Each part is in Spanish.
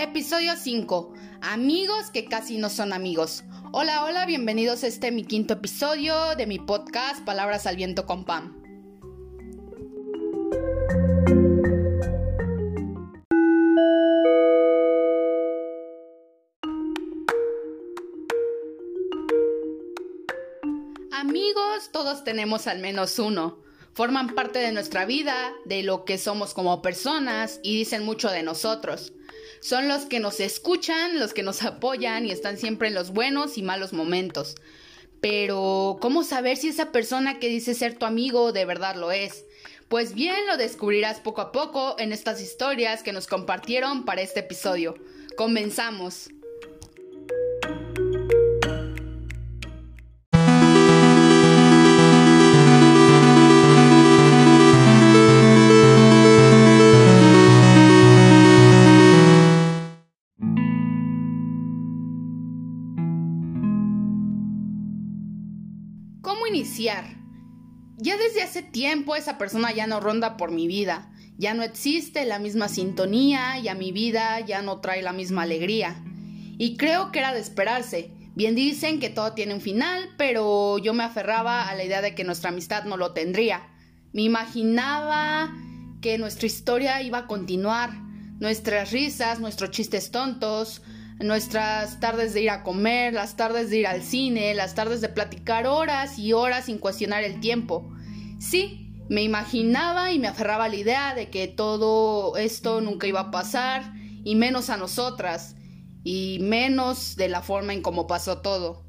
Episodio 5. Amigos que casi no son amigos. Hola, hola, bienvenidos a este mi quinto episodio de mi podcast Palabras al Viento con Pam. Amigos, todos tenemos al menos uno. Forman parte de nuestra vida, de lo que somos como personas y dicen mucho de nosotros. Son los que nos escuchan, los que nos apoyan y están siempre en los buenos y malos momentos. Pero, ¿cómo saber si esa persona que dice ser tu amigo de verdad lo es? Pues bien, lo descubrirás poco a poco en estas historias que nos compartieron para este episodio. Comenzamos. Ya desde hace tiempo esa persona ya no ronda por mi vida, ya no existe la misma sintonía y a mi vida ya no trae la misma alegría. Y creo que era de esperarse. Bien dicen que todo tiene un final, pero yo me aferraba a la idea de que nuestra amistad no lo tendría. Me imaginaba que nuestra historia iba a continuar, nuestras risas, nuestros chistes tontos, nuestras tardes de ir a comer, las tardes de ir al cine, las tardes de platicar horas y horas sin cuestionar el tiempo. Sí, me imaginaba y me aferraba a la idea de que todo esto nunca iba a pasar, y menos a nosotras, y menos de la forma en cómo pasó todo.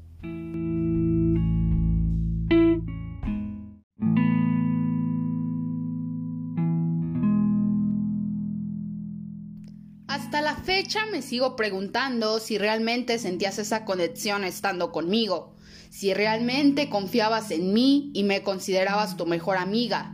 Hasta la fecha me sigo preguntando si realmente sentías esa conexión estando conmigo, si realmente confiabas en mí y me considerabas tu mejor amiga,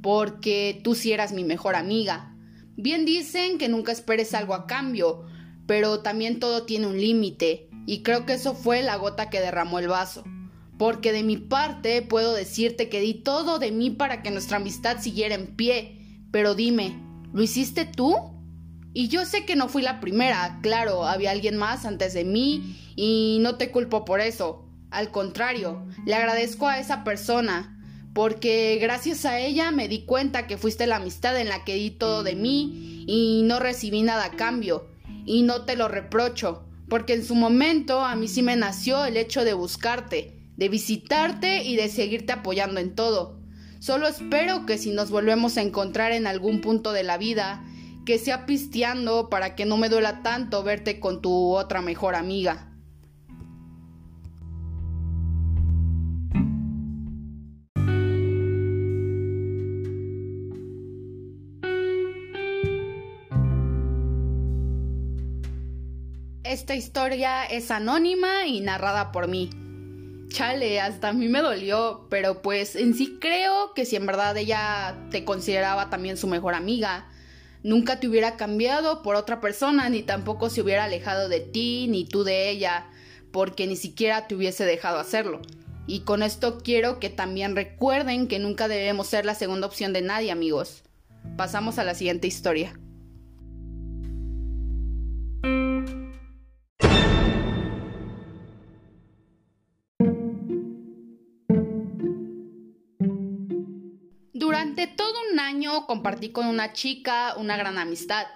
porque tú sí eras mi mejor amiga. Bien dicen que nunca esperes algo a cambio, pero también todo tiene un límite, y creo que eso fue la gota que derramó el vaso. Porque de mi parte puedo decirte que di todo de mí para que nuestra amistad siguiera en pie, pero dime, ¿lo hiciste tú? Y yo sé que no fui la primera, claro, había alguien más antes de mí y no te culpo por eso. Al contrario, le agradezco a esa persona, porque gracias a ella me di cuenta que fuiste la amistad en la que di todo de mí y no recibí nada a cambio. Y no te lo reprocho, porque en su momento a mí sí me nació el hecho de buscarte, de visitarte y de seguirte apoyando en todo. Solo espero que si nos volvemos a encontrar en algún punto de la vida, que sea pisteando para que no me duela tanto verte con tu otra mejor amiga. Esta historia es anónima y narrada por mí. Chale, hasta a mí me dolió, pero pues en sí creo que si en verdad ella te consideraba también su mejor amiga, nunca te hubiera cambiado por otra persona, ni tampoco se hubiera alejado de ti, ni tú de ella, porque ni siquiera te hubiese dejado hacerlo. Y con esto quiero que también recuerden que nunca debemos ser la segunda opción de nadie, amigos. Pasamos a la siguiente historia. Durante todo un año compartí con una chica una gran amistad.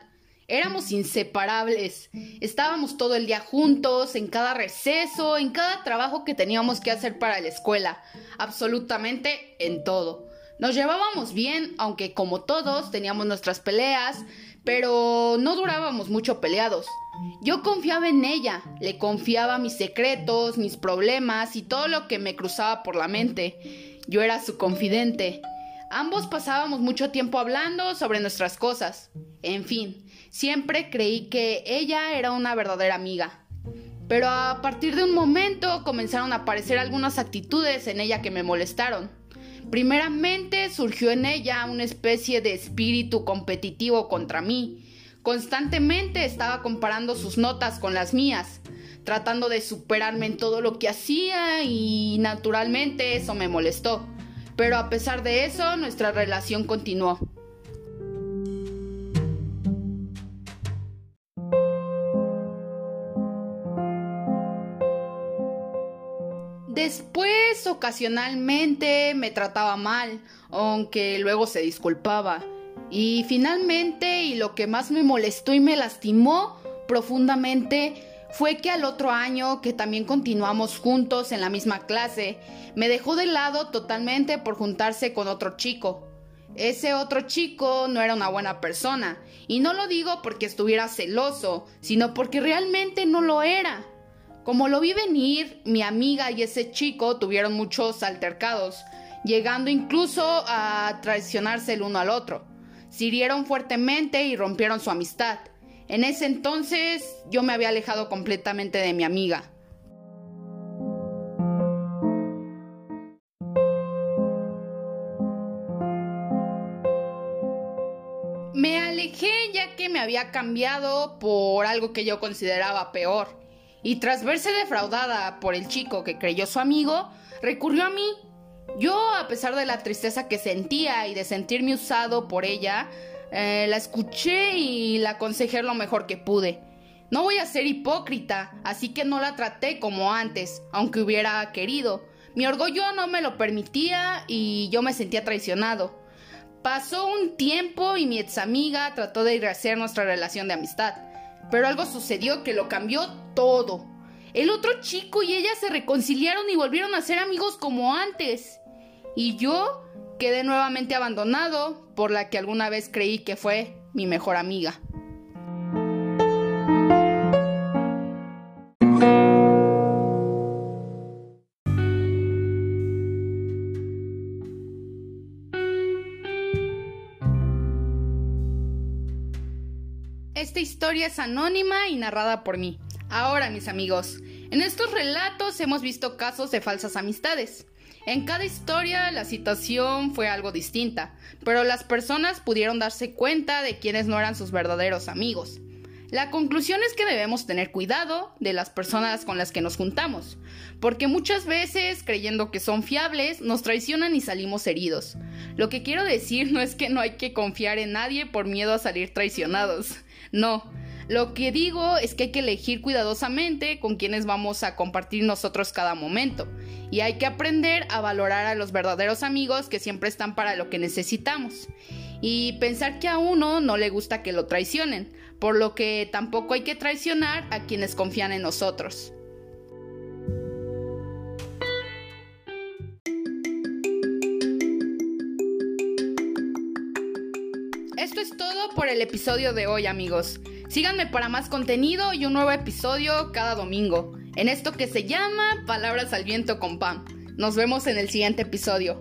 Éramos inseparables. Estábamos todo el día juntos, en cada receso, en cada trabajo que teníamos que hacer para la escuela. Absolutamente en todo. Nos llevábamos bien, aunque como todos teníamos nuestras peleas, pero no durábamos mucho peleados. Yo confiaba en ella, le confiaba mis secretos, mis problemas y todo lo que me cruzaba por la mente. Yo era su confidente. Ambos pasábamos mucho tiempo hablando sobre nuestras cosas. En fin, siempre creí que ella era una verdadera amiga. Pero a partir de un momento comenzaron a aparecer algunas actitudes en ella que me molestaron. Primeramente surgió en ella una especie de espíritu competitivo contra mí. Constantemente estaba comparando sus notas con las mías, tratando de superarme en todo lo que hacía y naturalmente eso me molestó. Pero a pesar de eso, nuestra relación continuó. Después, ocasionalmente, me trataba mal, aunque luego se disculpaba. Y finalmente, y lo que más me molestó y me lastimó profundamente, fue que al otro año, que también continuamos juntos en la misma clase, me dejó de lado totalmente por juntarse con otro chico. Ese otro chico no era una buena persona, y no lo digo porque estuviera celoso, sino porque realmente no lo era. Como lo vi venir, mi amiga y ese chico tuvieron muchos altercados, llegando incluso a traicionarse el uno al otro. Se hirieron fuertemente y rompieron su amistad. En ese entonces yo me había alejado completamente de mi amiga. Me alejé ya que me había cambiado por algo que yo consideraba peor. Y tras verse defraudada por el chico que creyó su amigo, recurrió a mí. Yo, a pesar de la tristeza que sentía y de sentirme usado por ella, eh, la escuché y la aconsejé lo mejor que pude. No voy a ser hipócrita, así que no la traté como antes, aunque hubiera querido. Mi orgullo no me lo permitía y yo me sentía traicionado. Pasó un tiempo y mi ex amiga trató de rehacer nuestra relación de amistad, pero algo sucedió que lo cambió todo. El otro chico y ella se reconciliaron y volvieron a ser amigos como antes. Y yo quedé nuevamente abandonado por la que alguna vez creí que fue mi mejor amiga. Esta historia es anónima y narrada por mí. Ahora, mis amigos, en estos relatos hemos visto casos de falsas amistades. En cada historia la situación fue algo distinta, pero las personas pudieron darse cuenta de quiénes no eran sus verdaderos amigos. La conclusión es que debemos tener cuidado de las personas con las que nos juntamos, porque muchas veces, creyendo que son fiables, nos traicionan y salimos heridos. Lo que quiero decir no es que no hay que confiar en nadie por miedo a salir traicionados. No, lo que digo es que hay que elegir cuidadosamente con quienes vamos a compartir nosotros cada momento. Y hay que aprender a valorar a los verdaderos amigos que siempre están para lo que necesitamos. Y pensar que a uno no le gusta que lo traicionen, por lo que tampoco hay que traicionar a quienes confían en nosotros. Esto es todo por el episodio de hoy amigos. Síganme para más contenido y un nuevo episodio cada domingo, en esto que se llama Palabras al Viento con Pam. Nos vemos en el siguiente episodio.